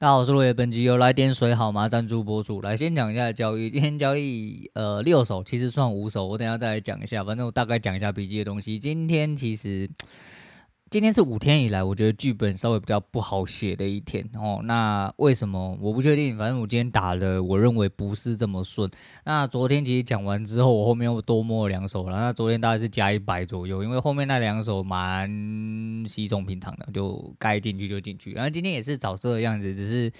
大家好，我是落叶，本集由来点水好吗赞助播出。来先讲一下交易，今天交易呃六手，其实算五手，我等下再来讲一下，反正我大概讲一下笔记的东西。今天其实。今天是五天以来，我觉得剧本稍微比较不好写的一天哦。那为什么？我不确定。反正我今天打的，我认为不是这么顺。那昨天其实讲完之后，我后面又多摸了两手了。那昨天大概是加一百左右，因为后面那两手蛮稀松平常的，就该进去就进去。然后今天也是找这个样子，只是，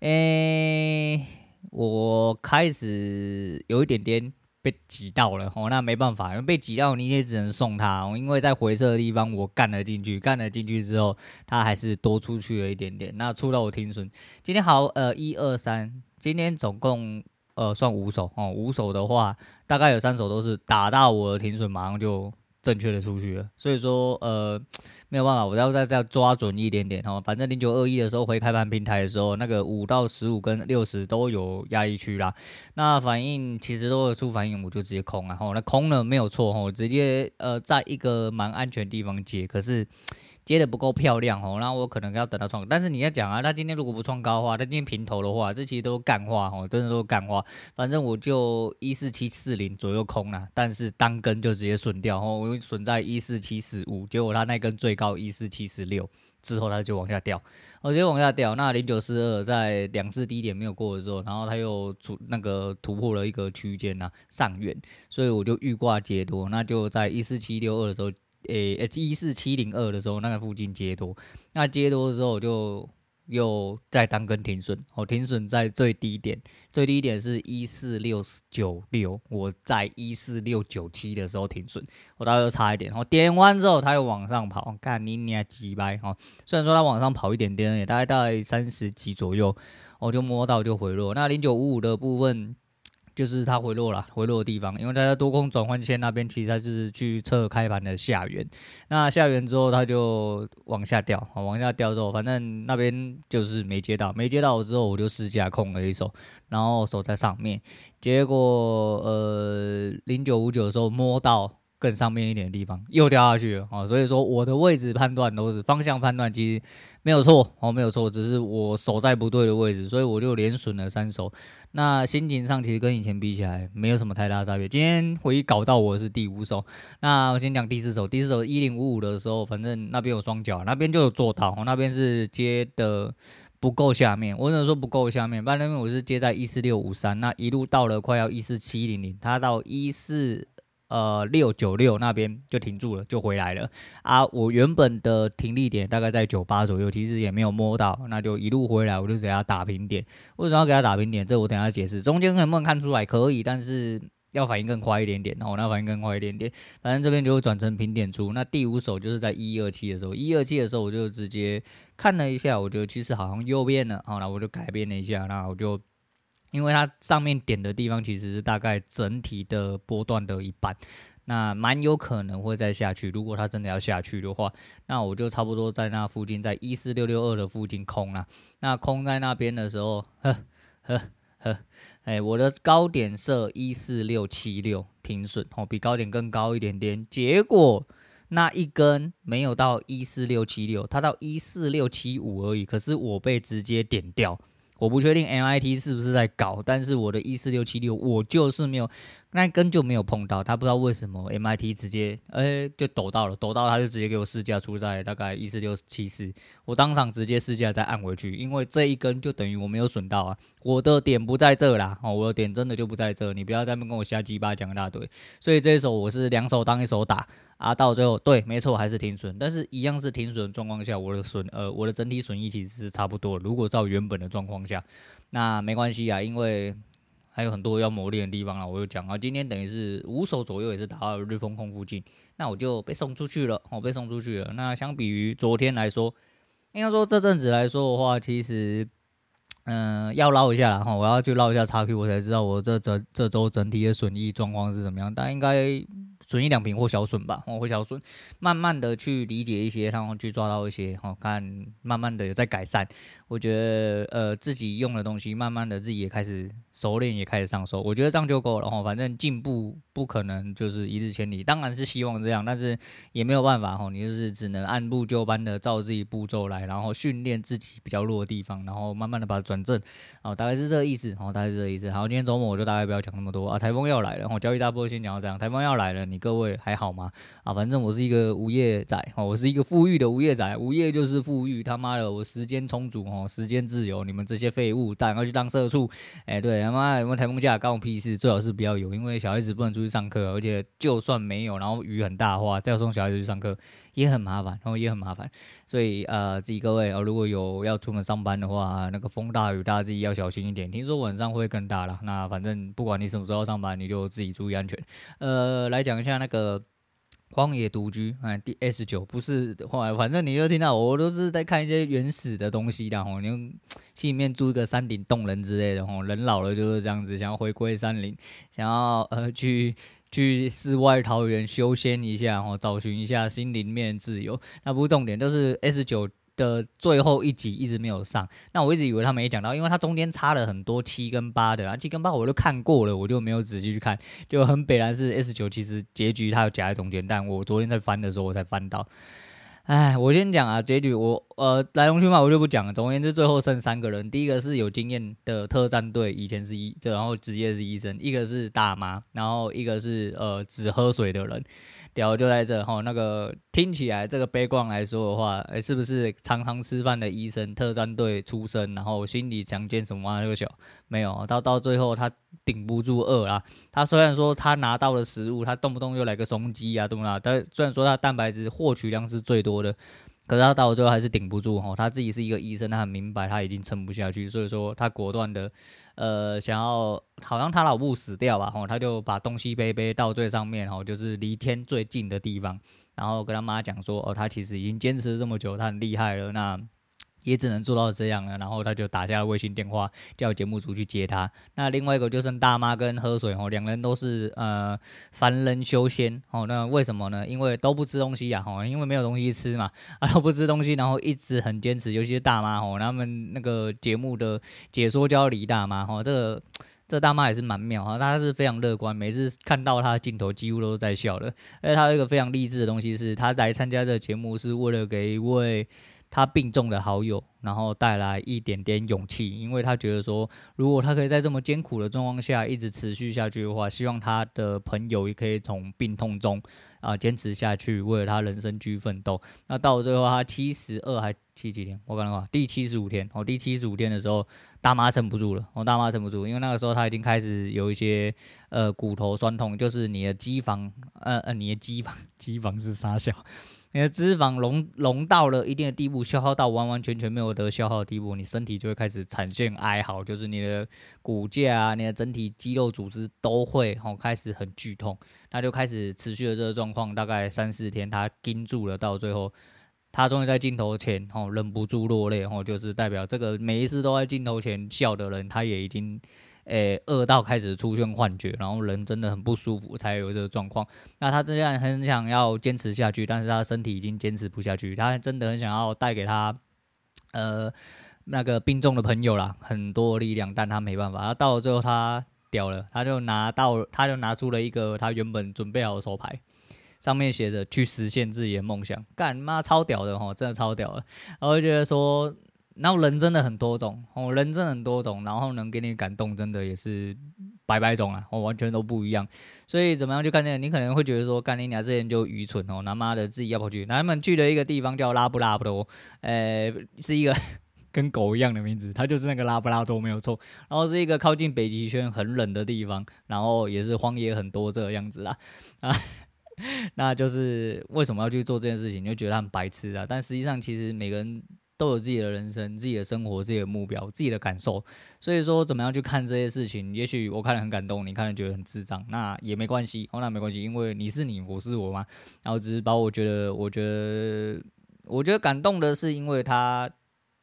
诶、我开始有一点点。被挤到了哦，那没办法，因为被挤到你也只能送他哦，因为在回撤的地方我干了进去，干了进去之后，他还是多出去了一点点，那出到我停损。今天好，呃，一二三，今天总共呃算五手哦，五手的话大概有三手都是打到我的停损，马上就。正确的出去了，所以说呃没有办法，我要再再抓准一点点哦。反正零九二一的时候回开盘平台的时候，那个五到十五跟六十都有压抑区啦。那反应其实都有出反应，我就直接空了吼。那空了没有错吼，直接呃在一个蛮安全地方接，可是。接的不够漂亮哦，那我可能要等他创，但是你要讲啊，他今天如果不创高的话，他今天平头的话，这其实都是干话哦，真的都是干话。反正我就一四七四零左右空了，但是单根就直接损掉哦，我损在一四七四五，结果他那根最高一四七四六之后，他就往下掉，直接往下掉。那零九四二在两次低点没有过的时候，然后他又出那个突破了一个区间呐上缘，所以我就预挂接多，那就在一四七六二的时候。诶，一四七零二的时候，那个附近接多，那接多的时候我就又再单根停损，我停损在最低点，最低点是一四六九六，我在一四六九七的时候停损，我大概差一点，然后点完之后它又往上跑，看你你还几掰哦，虽然说它往上跑一点点，也大概在三十几左右，我就摸到就回落，那零九五五的部分。就是它回落了，回落的地方，因为它在多空转换线那边，其实它是去测开盘的下缘。那下缘之后，它就往下掉，往下掉之后，反正那边就是没接到，没接到我之后，我就试驾空了一手，然后手在上面，结果呃零九五九的时候摸到。更上面一点的地方又掉下去了啊，所以说我的位置判断都是方向判断，其实没有错哦，没有错，只是我手在不对的位置，所以我就连损了三手。那心情上其实跟以前比起来没有什么太大差别。今天回搞到我是第五手，那我先讲第四手，第四手一零五五的时候，反正那边有双脚，那边就有做到，那边是接的不够下面，我只能说不够下面，不然那边我是接在一四六五三，那一路到了快要一四七零零，它到一四。呃，六九六那边就停住了，就回来了啊！我原本的停利点大概在九八左右，其实也没有摸到，那就一路回来，我就给他打平点。为什么要给他打平点？这我等下解释。中间能不能看出来？可以，但是要反应更快一点点。然后那反应更快一点点，反正这边就会转成平点出。那第五手就是在一二七的时候，一二七的时候我就直接看了一下，我觉得其实好像右边了，好，那我就改变了一下，那我就。因为它上面点的地方其实是大概整体的波段的一半，那蛮有可能会再下去。如果它真的要下去的话，那我就差不多在那附近，在一四六六二的附近空了。那空在那边的时候，呵呵呵，哎，我的高点设一四六七六停损，哦，比高点更高一点点。结果那一根没有到一四六七六，它到一四六七五而已。可是我被直接点掉。我不确定 MIT 是不是在搞，但是我的一四六七六我就是没有。那根就没有碰到，他不知道为什么 MIT 直接哎、就抖到了，抖到他就直接给我试价出在大概一四六七四，我当场直接试价再按回去，因为这一根就等于我没有损到啊，我的点不在这啦，哦，我的点真的就不在这，你不要在那边跟我瞎鸡巴讲一大堆，所以这一手我是两手当一手打啊，到最后对，没错还是停损，但是一样是停损状况下，我的损呃我的整体损益其实是差不多，如果照原本的状况下，那没关系啊，因为。还有很多要磨练的地方啊，我就讲啊，今天等于是五手左右也是打到了日风控附近，那我就被送出去了，我被送出去了。那相比于昨天来说，应该说这阵子来说的话，其实，嗯、要捞一下了哈，我要去捞一下差 Q，我才知道我这整这周整体的损益状况是怎么样，但应该损一两瓶或小损吧，哦，或小损，慢慢的去理解一些，然后去抓到一些，哦，看慢慢的有在改善。我觉得，呃，自己用的东西，慢慢的自己也开始熟练，也开始上手。我觉得这样就够了，哈，反正进步不可能就是一日千里，当然是希望这样，但是也没有办法，哈，你就是只能按部就班的照自己步骤来，然后训练自己比较弱的地方，然后慢慢的把它转正，哦，大概是这个意思，哦，大概是这个意思。好，今天周末我就大概不要讲那么多啊，台风要来了，哦，交易大波先讲到这样，台风要来了，你。各位还好吗？啊，反正我是一个无业仔哦，我是一个富裕的无业仔，无业就是富裕。他妈的，我时间充足哦，时间自由。你们这些废物，赶快去当社畜。哎、对他妈有没有台风假，关我屁事。最好是不要有，因为小孩子不能出去上课，而且就算没有，然后雨很大的话，再送小孩子去上课也很麻烦，然后也很麻烦。所以呃，自己各位哦，如果有要出门上班的话，那个风大雨大，自己要小心一点。听说晚上会更大了，那反正不管你什么时候上班，你就自己注意安全。呃，来讲一下。那个荒野独居，哎，D S 九不是，后来反正你就听到我都是在看一些原始的东西的吼，你用心里面住一个山顶洞人之类的吼，人老了就是这样子，想要回归山林，想要呃去去世外桃源修仙一下哦，找寻一下心灵面自由，那不是重点，就是 S 九。的最后一集一直没有上，那我一直以为他没讲到，因为它中间插了很多七跟八的啊，七跟八我都看过了，我就没有仔细去看，就很北然是 S 九，其实结局它有夹在中间，但我昨天在翻的时候我才翻到，哎，我先讲啊，结局我呃来龙去脉我就不讲了，总而言之最后剩三个人，第一个是有经验的特战队，以前是医，然后职业是医生，一个是大妈，然后一个是呃只喝水的人。屌就在这哈，那个听起来这个悲观来说的话，哎，是不是常常吃饭的医生，特战队出身，然后心理强健什么啊？那个小没有，到到最后他顶不住饿啦。他虽然说他拿到了食物，他动不动又来个松鸡啊，对吧？但虽然说他蛋白质获取量是最多的。可是他到最后还是顶不住哈，他自己是一个医生，他很明白他已经撑不下去，所以说他果断的，呃，想要好像他老婆死掉吧，哈，他就把东西背背到最上面，哈，就是离天最近的地方，然后跟他妈讲说，哦，他其实已经坚持这么久，他很厉害了，那。也只能做到这样了，然后他就打下了卫星电话，叫节目组去接他。那另外一个就剩大妈跟喝水哦，两人都是呃凡人修仙哦。那为什么呢？因为都不吃东西呀，吼，因为没有东西吃嘛，啊都不吃东西，然后一直很坚持，尤其是大妈吼，他们那个节目的解说叫李大妈吼，这个这大妈也是蛮妙哈，她是非常乐观，每次看到她的镜头几乎都在笑的。而且她有一个非常励志的东西是，她来参加这个节目是为了给一位。他病重的好友，然后带来一点点勇气，因为他觉得说，如果他可以在这么艰苦的状况下一直持续下去的话，希望他的朋友也可以从病痛中啊坚持下去，为了他人生去奋斗。那到了最后，他七十二还七几天？我刚刚话第七十五天哦，第七十五天的时候，大妈撑不住了，我大妈撑不住，因为那个时候他已经开始有一些呃骨头酸痛，就是你的肌房呃呃你的肌房肌房是啥小？你的脂肪溶溶到了一定的地步，消耗到完完全全没有得消耗的地步，你身体就会开始产生哀嚎，就是你的骨架啊，你的整体肌肉组织都会吼开始很剧痛，那就开始持续了这个状况，大概三四天，他盯住了，到最后他终于在镜头前吼忍不住落泪，吼就是代表这个每一次都在镜头前笑的人，他也已经。诶，饿到开始出现幻觉，然后人真的很不舒服，才有这个状况。那他这样很想要坚持下去，但是他身体已经坚持不下去。他真的很想要带给他，呃，那个病重的朋友啦，很多力量，但他没办法。他到了最后，他屌了，他就拿到，他就拿出了一个他原本准备好的手牌，上面写着“去实现自己的梦想”，干妈超屌的吼，真的超屌的。然后我觉得说。然后人真的很多种哦，人真的很多种，然后能给你感动，真的也是百百种啊，哦，完全都不一样。所以怎么样去看这个？你可能会觉得说，干你俩这人就愚蠢哦，他妈的自己要跑去。他们去的一个地方叫拉布拉多，呃，是一个 跟狗一样的名字，它就是那个拉布拉多没有错。然后是一个靠近北极圈很冷的地方，然后也是荒野很多这个样子啦 啊。那就是为什么要去做这件事情？你就觉得他很白痴啊。但实际上，其实每个人。都有自己的人生、自己的生活、自己的目标、自己的感受，所以说怎么样去看这些事情？也许我看了很感动，你看了觉得很智障，那也没关系，哦，那没关系，因为你是你，我是我嘛。然后只是把我觉得，我觉得，我觉得感动的是，因为他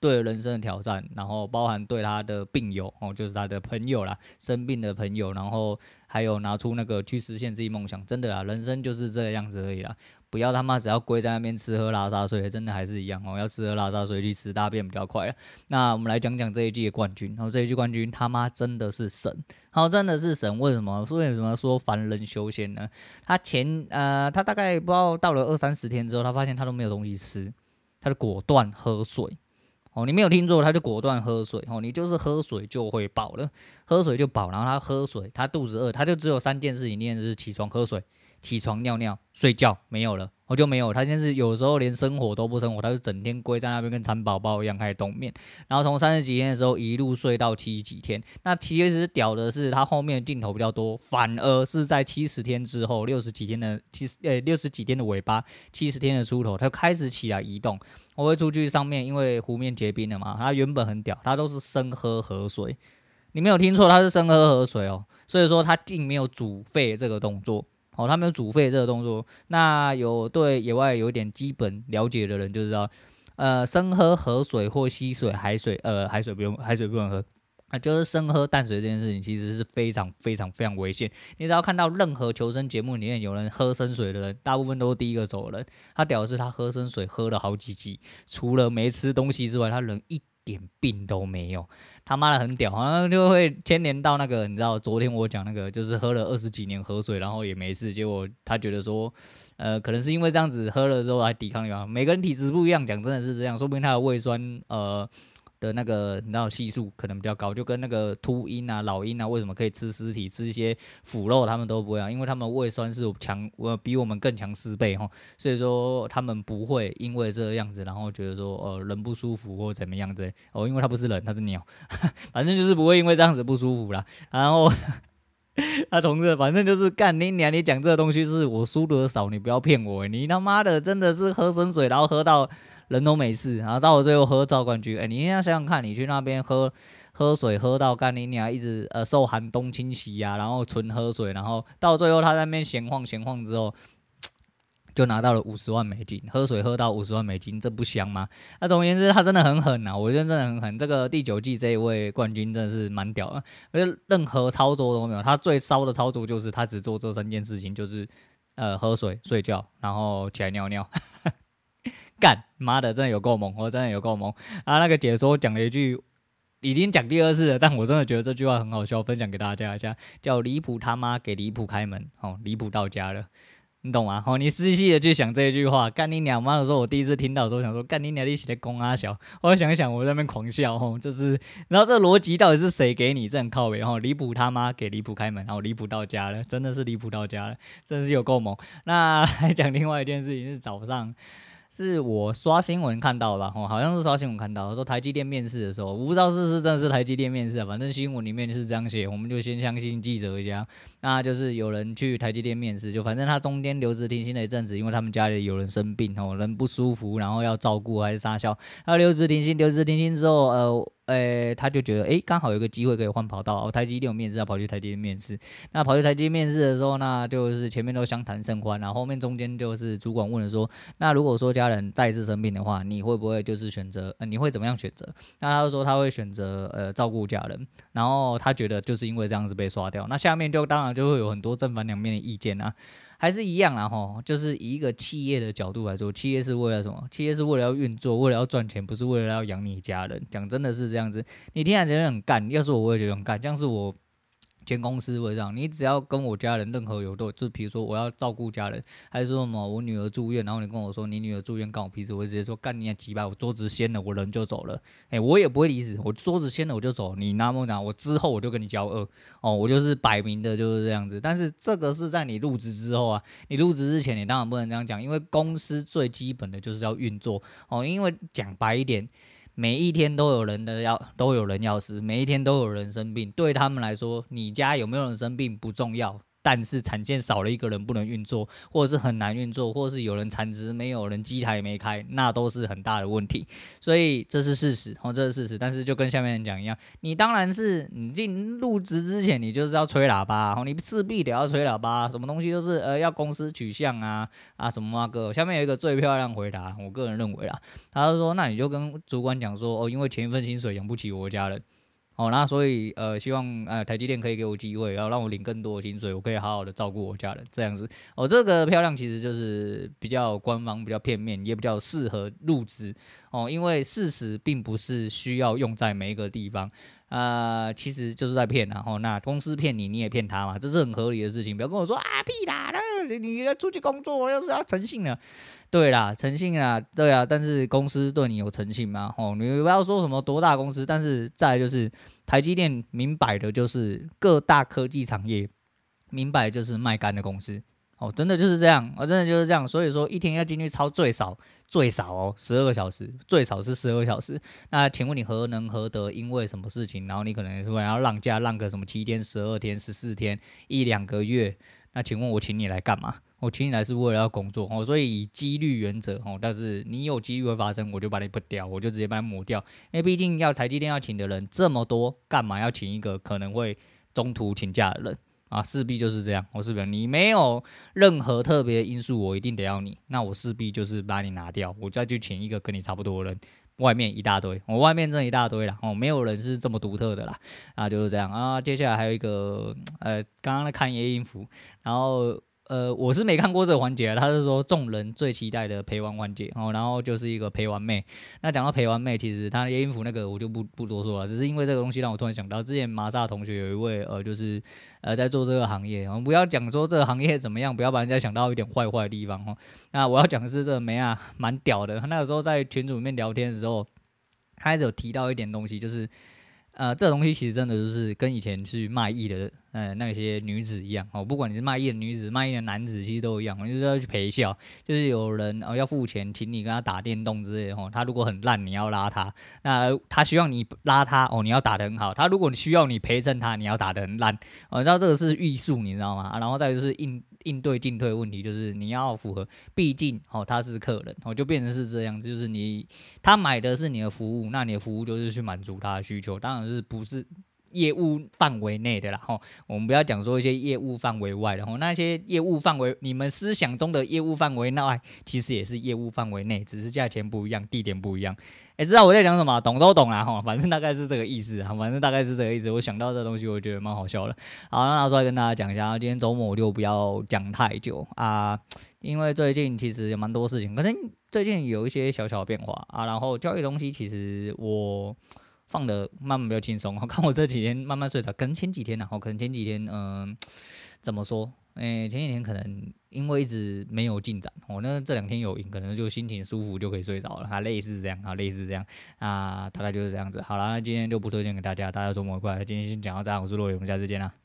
对人生的挑战，然后包含对他的病友哦，就是他的朋友啦，生病的朋友，然后还有拿出那个去实现自己梦想，真的啦，人生就是这个样子而已啦。不要他妈只要归在那边吃喝拉撒睡，真的还是一样哦。要吃喝拉撒睡去吃大便比较快。那我们来讲讲这一季的冠军，然后这一季冠军他妈真的是神，好，真的是神。为什么？为什么说凡人修仙呢？他前呃，他大概不知道到了二三十天之后，他发现他都没有东西吃，他就果断喝水。哦，你没有听错，他就果断喝水。哦，你就是喝水就会饱了，喝水就饱。然后他喝水，他肚子饿，他就只有三件事情，一件事是起床喝水。起床尿尿睡觉没有了，我就没有。他现在是有时候连生火都不生火，他就整天龟在那边跟蚕宝宝一样开始冬眠。然后从三十几天的时候一路睡到七十几天。那其实屌的是他后面的镜头比较多，反而是在七十天之后，六十几天的七十呃六十几天的尾巴，七十天的出头，他开始起来移动。我会出去上面，因为湖面结冰了嘛。他原本很屌，他都是生喝河水。你没有听错，他是生喝河水哦。所以说他并没有煮沸这个动作。哦，他没有煮沸这个动作。那有对野外有一点基本了解的人就知道，呃，生喝河水或溪水、海水，呃，海水不用，海水不能喝，啊，就是生喝淡水这件事情，其实是非常非常非常危险。你只要看到任何求生节目里面有人喝生水的人，大部分都是第一个走人。他屌的是他喝生水喝了好几集，除了没吃东西之外，他人一点病都没有。他妈的很屌，好像就会牵连到那个，你知道，昨天我讲那个，就是喝了二十几年河水，然后也没事，结果他觉得说，呃，可能是因为这样子喝了之后来抵抗力吧。每个人体质不一样，讲真的是这样，说不定他的胃酸，呃。的那个你知道系数可能比较高，就跟那个秃鹰啊、老鹰啊，为什么可以吃尸体、吃一些腐肉，他们都不一样，因为他们胃酸是强，我比我们更强四倍哈，所以说他们不会因为这个样子，然后觉得说呃人不舒服或怎么样子哦，因为他不是人，他是鸟，反正就是不会因为这样子不舒服啦。然后他 同志，反正就是干你娘，你讲这东西是我输的少，你不要骗我，你他妈的真的是喝生水，然后喝到。人都没事，然后到了最后喝赵冠军，哎，你应该想想看，你去那边喝喝水喝到干你娘一直呃受寒冬侵袭呀，然后纯喝水，然后到最后他在那边闲晃闲晃之后，就拿到了五十万美金，喝水喝到五十万美金，这不香吗？那总而言之，他真的很狠呐，我觉得真的很狠。这个第九季这一位冠军真的是蛮屌的，而且任何操作都没有，他最骚的操作就是他只做这三件事情，就是呃喝水、睡觉，然后起来尿尿。干妈的，真的有够猛！我真的有够猛啊！那个解说讲了一句，已经讲第二次了，但我真的觉得这句话很好笑，分享给大家一下，叫“离谱他妈给离谱开门”，哦，离谱到家了，你懂吗？哦，你仔细的去想这一句话，干你娘妈的时候，我第一次听到的时候，想说干你娘一起的公阿小，我想一想，我在那边狂笑，吼，就是，然后这逻辑到底是谁给你这样靠北？吼，离谱他妈给离谱开门，然后离谱到家了，真的是离谱到家了，真的是有够猛。那 来讲另外一件事情是早上。是我刷新闻看到了？哦，好像是刷新闻看到，说台积电面试的时候，我不知道是不是真的是台积电面试啊，反正新闻里面是这样写，我们就先相信记者一家。那就是有人去台积电面试，就反正他中间留职停薪了一阵子，因为他们家里有人生病哦，人不舒服，然后要照顾还是啥消，他留职停薪，留职停薪之后，呃。诶、他就觉得诶，刚好有个机会可以换跑道。哦，台积电有面试，要跑去台积电面试。那跑去台积电面试的时候，那就是前面都相谈甚欢，然后后面中间就是主管问了说，那如果说家人再次生病的话，你会不会就是选择？呃，你会怎么样选择？那他就说他会选择呃照顾家人。然后他觉得就是因为这样子被刷掉。那下面就当然就会有很多正反两面的意见啊。还是一样啦，吼，就是以一个企业的角度来说，企业是为了什么？企业是为了要运作，为了要赚钱，不是为了要养你家人。讲真的是这样子，你听起来觉得很干，要是我，我也觉得很干，像是我。前公司会这样，你只要跟我家人任何有都，就比如说我要照顾家人，还是说什么我女儿住院，然后你跟我说你女儿住院干我屁事，我会直接说干你几百，我桌子掀了，我人就走了，哎，我也不会离职，我桌子掀了我就走，你那么讲，我之后我就跟你交恶，哦，我就是摆明的就是这样子，但是这个是在你入职之后啊，你入职之前你当然不能这样讲，因为公司最基本的就是要运作，哦，因为讲白一点。每一天都有人的要，都有人要死，每一天都有人生病。对他们来说，你家有没有人生病不重要，但是产线少了一个人不能运作，或者是很难运作，或者是有人产值没有人机台没开，那都是很大的问题。所以这是事实，哦，这是事实。但是就跟下面人讲一样，你当然是你进入职之前，你就是要吹喇叭，哦，你势必得要吹喇叭，什么东西都是呃要公司取向啊啊什么啊哥。下面有一个最漂亮回答，我个人认为啊，他就说，那你就跟主管讲说，哦，因为前一份薪水养不起我家人。哦，那所以呃，希望呃台积电可以给我机会，然后让我领更多的薪水，我可以好好的照顾我家人，这样子。哦，这个漂亮其实就是比较官方、比较片面，也比较适合入职。哦，因为事实并不是需要用在每一个地方。啊、呃，其实就是在骗，然后那公司骗你，你也骗他嘛，这是很合理的事情。不要跟我说啊屁啦，那你要出去工作，要是要诚信的，对啦，诚信啊，对啊。但是公司对你有诚信吗？哦，你不要说什么多大公司，但是再就是台积电，明摆的就是各大科技产业，明摆就是卖干的公司。哦，真的就是这样，哦，真的就是这样。所以说，一天要进去超最少最少哦，十二个小时，最少是十二个小时。那请问你何能何得？因为什么事情？然后你可能说要让假，让个什么七天、十二天、十四天、一两个月？那请问我请你来干嘛？我请你来是为了要工作哦。所以以几率原则哦，但是你有几率会发生，我就把你不掉，我就直接把你抹掉。因为毕竟要台积电要请的人这么多，干嘛要请一个可能会中途请假的人？啊，势必就是这样。我是不是你没有任何特别因素，我一定得要你。那我势必就是把你拿掉，我再去请一个跟你差不多的人。外面一大堆，我外面这一大堆了。哦，没有人是这么独特的啦。啊，就是这样啊。接下来还有一个，呃，刚刚在看夜音符，然后。呃，我是没看过这个环节，他是说众人最期待的陪玩环节哦，然后就是一个陪玩妹。那讲到陪玩妹，其实他的音符那个我就不不多说了，只是因为这个东西让我突然想到，之前麻萨同学有一位呃，就是呃在做这个行业，我们不要讲说这个行业怎么样，不要把人家想到一点坏坏的地方哦。那我要讲的是这个妹啊，蛮屌的。他那个时候在群组里面聊天的时候，他还是有提到一点东西，就是。呃，这东西其实真的就是跟以前去卖艺的，呃，那些女子一样哦。不管你是卖艺的女子、卖艺的男子，其实都一样，就是要去陪笑，就是有人哦要付钱，请你跟他打电动之类的哦。他如果很烂，你要拉他；那他需要你拉他哦，你要打得很好。他如果你需要你陪衬他，你要打得很烂。哦，知道这个是艺术，你知道吗？然后再就是应应对进退问题，就是你要符合，毕竟哦他是客人哦，就变成是这样，就是你他买的是你的服务，那你的服务就是去满足他的需求，当然是不是业务范围内的啦吼。我们不要讲说一些业务范围外的吼，那些业务范围你们思想中的业务范围内，其实也是业务范围内，只是价钱不一样，地点不一样。哎，知道我在讲什么？懂都懂啦，哈，反正大概是这个意思啊，反正大概是这个意思。我想到这东西，我觉得蛮好笑的。好，那拿出来跟大家讲一下。今天周末我就不要讲太久啊，因为最近其实也蛮多事情，可能最近有一些小小的变化啊。然后交易东西其实我放的慢慢比较轻松。我 看我这几天慢慢睡着，可能前几天呢，我可能前几天嗯、怎么说？诶、前几天可能因为一直没有进展，哦，那这两天有赢，可能就心情舒服就可以睡着了，啊，类似这样，啊，类似这样，啊，大概就是这样子。好了，那今天就不推荐给大家，大家周末愉快。今天先讲到这，我是洛伟，我们下次见啦。